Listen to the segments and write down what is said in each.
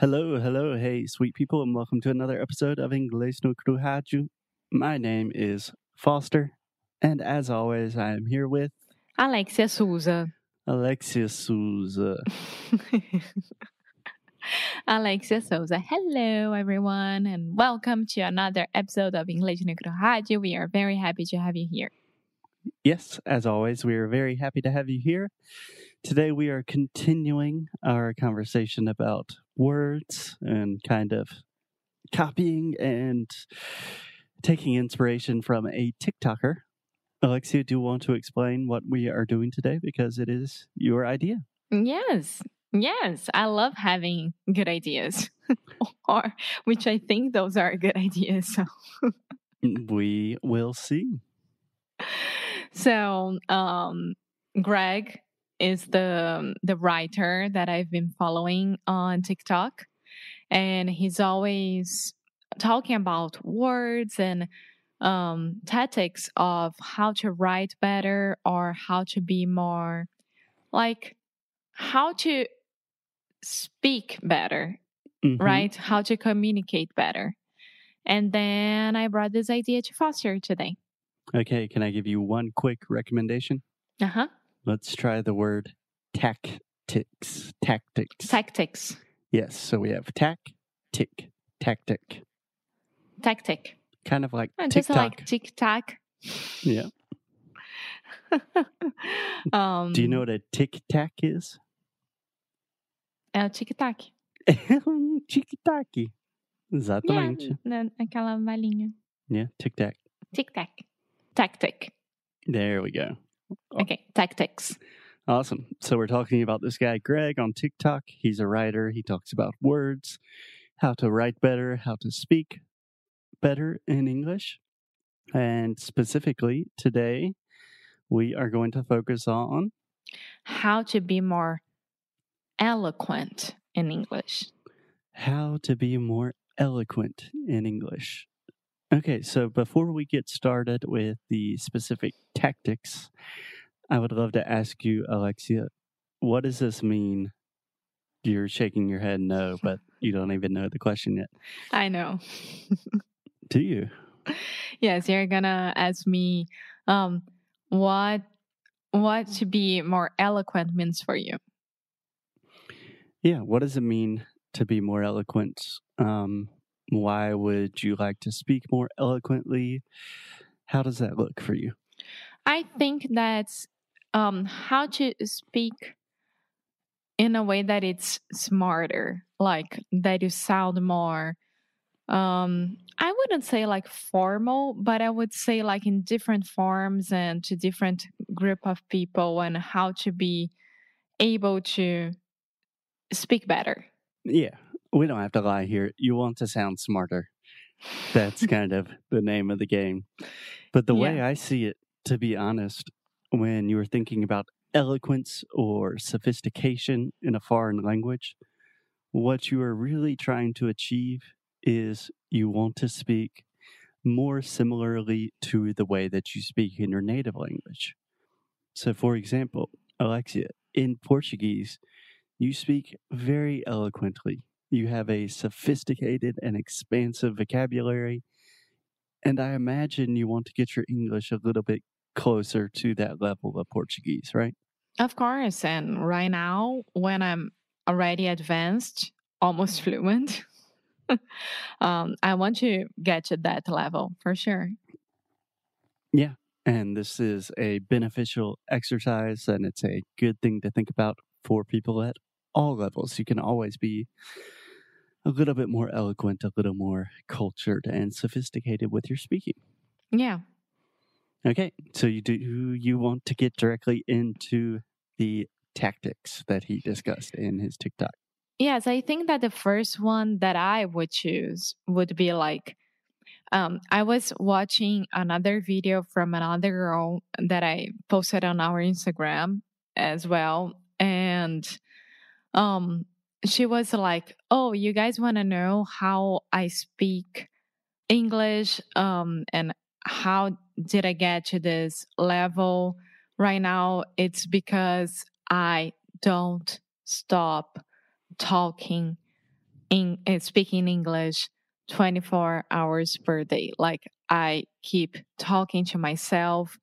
Hello, hello, hey, sweet people, and welcome to another episode of Inglês no Rádio. My name is Foster, and as always, I am here with Alexia Souza. Alexia Souza. Alexia Souza. Hello, everyone, and welcome to another episode of English no Rádio. We are very happy to have you here. Yes, as always, we are very happy to have you here. Today, we are continuing our conversation about words and kind of copying and taking inspiration from a TikToker. Alexia, do you want to explain what we are doing today? Because it is your idea. Yes, yes. I love having good ideas, or which I think those are good ideas. So. we will see. So, um, Greg is the the writer that I've been following on TikTok, and he's always talking about words and um, tactics of how to write better or how to be more like how to speak better, Mhm. right? How to communicate better. And then I brought this idea to Foster today. Okay, can I give you one quick recommendation? Uh huh. Let's try the word tactics. Tactics. Tactics. yes, so we have tac, tick, tactic. Tactic. Kind of like Uh, Just like tic tac. yeah. um, Do you know what a tic tac is? É o tic tac. É um Tic-tac. Exatamente. Yeah, aquela balinha. Yeah, tic tac. Tic tac. Tactic. There we go. Okay, tactics. Awesome. So we're talking about this guy, Greg, on TikTok. He's a writer. He talks about words, how to write better, how to speak better in English. And specifically, today, we are going to focus on How to be more eloquent in English. how to be more eloquent in English. Okay, so before we get started with the specific tactics, I would love to ask you, Alexia, what does this mean? You're shaking your head no, but you don't even know the question yet. I know. Do you? yes, you're gonna ask me um what what to be more eloquent means for you. Yeah, what does it mean to be more eloquent? Um, why would you like to speak more eloquently? How does that look for you? I think that's um, how to speak in a way that it's smarter, like that you sound more. Um, I wouldn't say like formal, but I would say like in different forms and to different group of people, and how to be able to speak better. Yeah, we don't have to lie here. You want to sound smarter. That's kind of the name of the game. But the way I see it, to be honest, when you were thinking about eloquence or sophistication in a foreign language, what you are really trying to achieve is you want to speak more similarly to the way that you speak in your native language. So, for example, Alexia, in Portuguese, you speak very eloquently. You have a sophisticated and expansive vocabulary. And I imagine you want to get your English a little bit closer to that level of Portuguese, right? Of course, and right now when I'm already advanced, almost fluent, um, I want to get to that level for sure. Yeah. And this is a beneficial exercise and it's a good thing to think about for people at all levels. You can always be a little bit more eloquent, a little more cultured and sophisticated with your speaking. Yeah. Okay, so you do you want to get directly into the tactics that he discussed in his TikTok? Yes, I think that the first one that I would choose would be like um, I was watching another video from another girl that I posted on our Instagram as well. And um, she was like, Oh, you guys want to know how I speak English um, and how did I get to this level right now? It's because I don't stop talking in uh, speaking English 24 hours per day. Like I keep talking to myself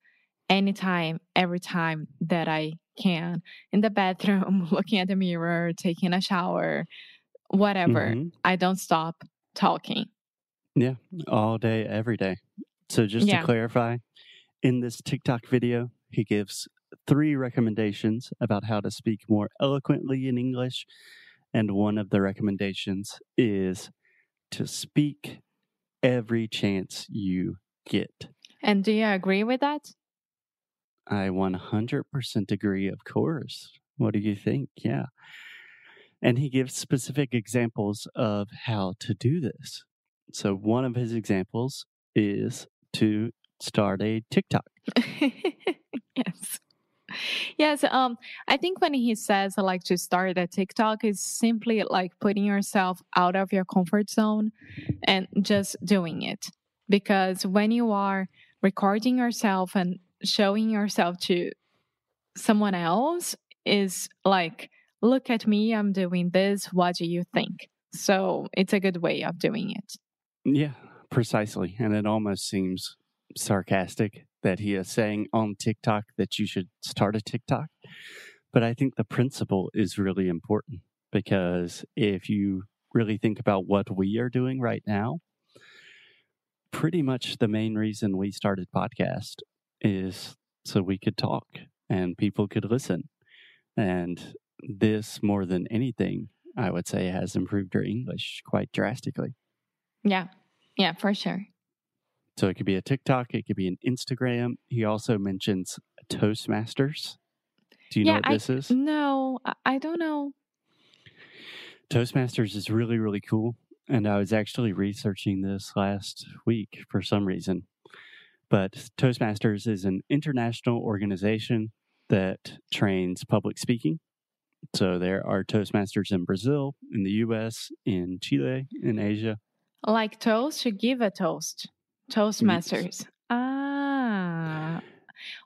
anytime, every time that I can in the bathroom, looking at the mirror, taking a shower, whatever. Mhm. I don't stop talking. Yeah, all day, every day. So, just Yeah. to clarify, in this TikTok video, he gives three recommendations about how to speak more eloquently in English. And one of the recommendations is to speak every chance you get. And do you agree with that? I 100% agree, of course. What do you think? Yeah. And he gives specific examples of how to do this. So, one of his examples is to start a TikTok. yes. Yes, um I think when he says I like to start a TikTok is simply like putting yourself out of your comfort zone and just doing it. Because when you are recording yourself and showing yourself to someone else is like look at me, I'm doing this, what do you think? So, it's a good way of doing it. Yeah, precisely. And it almost seems sarcastic that he is saying on TikTok that you should start a TikTok. But I think the principle is really important because if you really think about what we are doing right now, pretty much the main reason we started podcast is so we could talk and people could listen. And this more than anything, I would say has improved our English quite drastically. Yeah. Yeah, for sure. So it could be a TikTok, it could be an Instagram. He also mentions Toastmasters. Do you know what I- this is? No, I don't know. Toastmasters is really, really cool. And I was actually researching this last week for some reason. But Toastmasters is an international organization that trains public speaking. So there are Toastmasters in Brazil, in the US, in Chile, in Asia. Like toast, you give a toast. Toastmasters. Ah.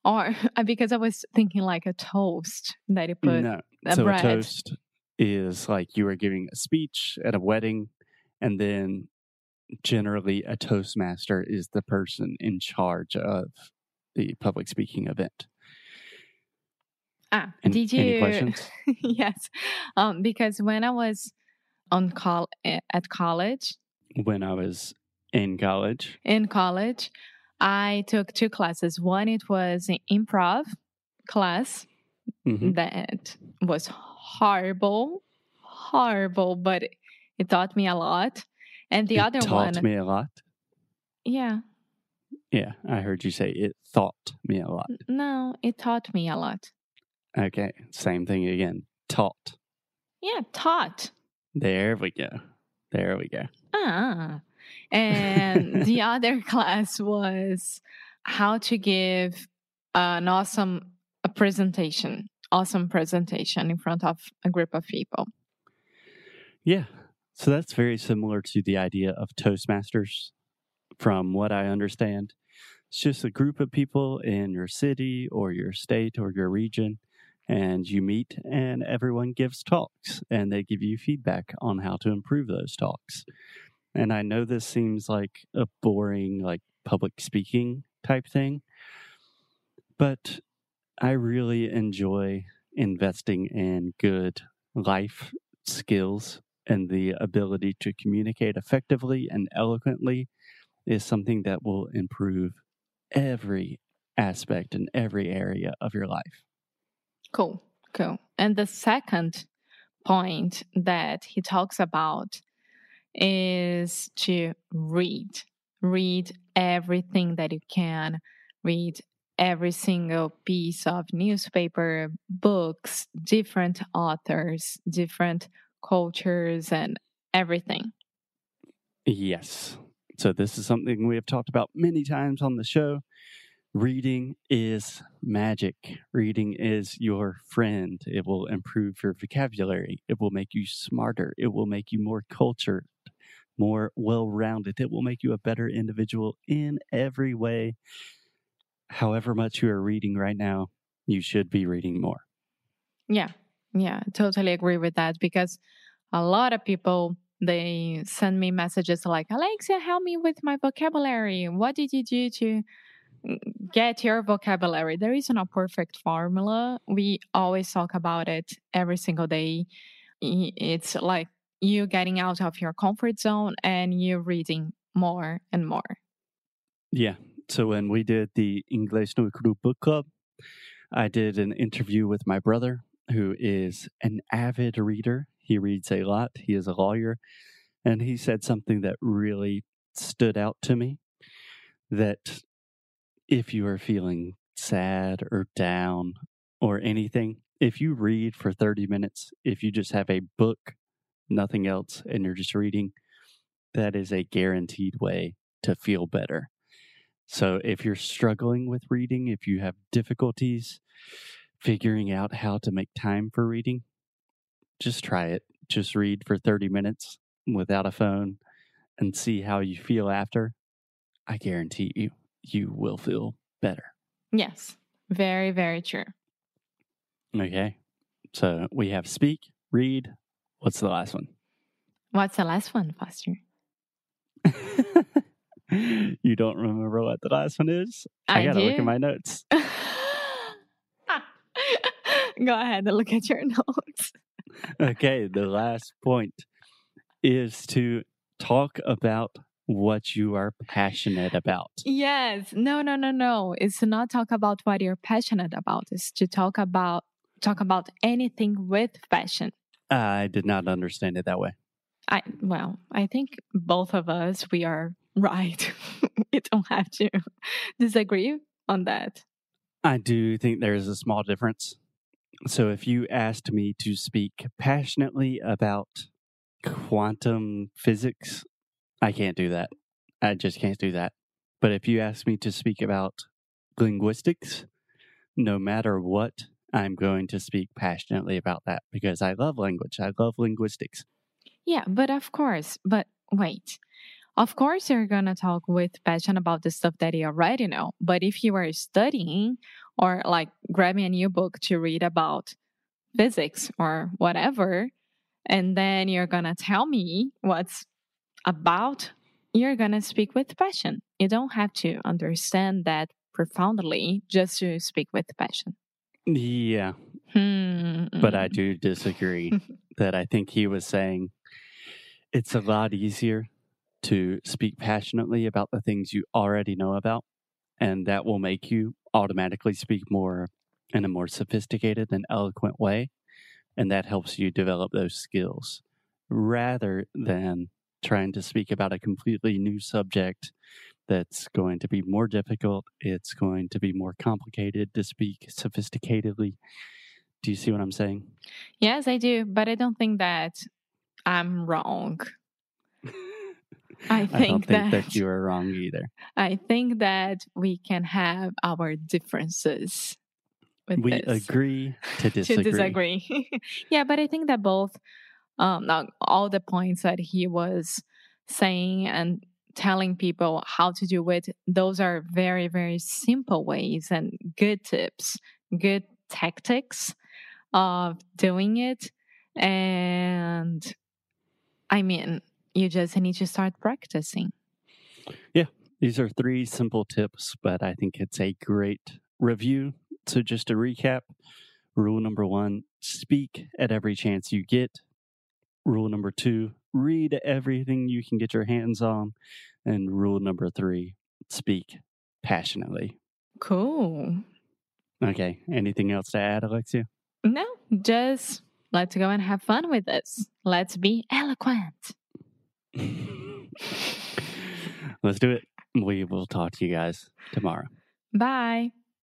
Or because I was thinking like a toast that you put no. a so bread. a toast is like you are giving a speech at a wedding, and then generally a toastmaster is the person in charge of the public speaking event. Ah, An- did you? Any questions? yes. Um, because when I was on eh, at college, when I was in college, in college, I took two classes. One it was an improv class Mhm. that was horrible, horrible, but it, it taught me a lot. And the it other taught one, taught me a lot. yeah, Yeah, I heard you say it taught me a lot. no, it taught me a lot. Okay, same thing again. Taught. Yeah, taught. There we go. There we go. Ah. And the other class was how to give an awesome a presentation, awesome presentation in front of a group of people. Yeah. So that's very similar to the idea of Toastmasters, from what I understand. It's just a group of people in your city or your state or your region, and you meet and everyone gives talks and they give you feedback on how to improve those talks. And I know this seems like a boring, like public speaking type thing, but I really enjoy investing in good life skills and the ability to communicate effectively and eloquently is something that will improve every aspect and every area of your life. Cool, cool. And the second point that he talks about is to read. Read everything that you can. Read every single piece of newspaper, books, different authors, different cultures, and everything. Yes. So, this is something we have talked about many times on the show. Reading is magic. Reading is your friend. It will improve your vocabulary. It will make you smarter. It will make you more cultured, more well rounded. It will make you a better individual in every way. However, much you are reading right now, you should be reading more. Yeah, yeah, totally agree with that because a lot of people they send me messages like, Alexia, help me with my vocabulary. What did you do to get your vocabulary? There isn't a perfect formula. We always talk about it every single day. It's like you getting out of your comfort zone and you reading more and more. Yeah. So when we did the English no Cru book club, I did an interview with my brother, who is an avid reader. He reads a lot. He is a lawyer. And he said something that really stood out to me that if you are feeling sad or down or anything, if you read for 30 minutes, if you just have a book, nothing else, and you're just reading, that is a guaranteed way to feel better. So if you're struggling with reading, if you have difficulties figuring out how to make time for reading, just try it. Just read for 30 minutes without a phone and see how you feel after. I guarantee you, you will feel better. Yes, very, very true. Okay. So we have speak, read. What's the last one? What's the last one, Foster? you don't remember what the last one is? I, I gotta do. look at my notes. Go ahead and look at your notes. okay, the last point is to talk about what you are passionate about. Yes. No, no, no, no. It's to not talk about what you're passionate about. It's to talk about talk about anything with passion. I did not understand it that way. I well, I think both of us we are right. we don't have to disagree on that. I do think there's a small difference. So if you asked me to speak passionately about quantum physics, I can't do that. I just can't do that. But if you ask me to speak about linguistics, no matter what, I'm going to speak passionately about that because I love language. I love linguistics. Yeah, but of course, but wait. Of course, you're going to talk with passion about the stuff that you already know. But if you are studying or like grabbing a new book to read about physics or whatever, and then you're going to tell me what's about, you're going to speak with passion. You don't have to understand that profoundly just to speak with passion. Yeah, Hmm. but I do disagree that I think he was saying it's a lot easier to speak passionately about the things you already know about, and that will make you automatically speak more in a more sophisticated and eloquent way, and that helps you develop those skills rather than trying to speak about a completely new subject that's going to be more difficult. It's going to be more complicated to speak sophisticatedly. Do you see what I'm saying? Yes, I do, but I don't think that I'm wrong. I I think don't think that, that you are wrong either. I think that we can have our differences with We this. agree to disagree. to disagree. yeah, but I think that both um all the points that he was saying and telling people how to do it, those are very, very simple ways and good tips, good tactics of doing it. And I mean, you just need to start practicing. Yeah. These are three simple tips, but I think it's a great review. So, just to recap rule number one speak at every chance you get. Rule number two read everything you can get your hands on. And rule number three speak passionately. Cool. Okay. Anything else to add, Alexia? No, just let's go and have fun with this. Let's be eloquent. Let's do it. We will talk to you guys tomorrow. Bye.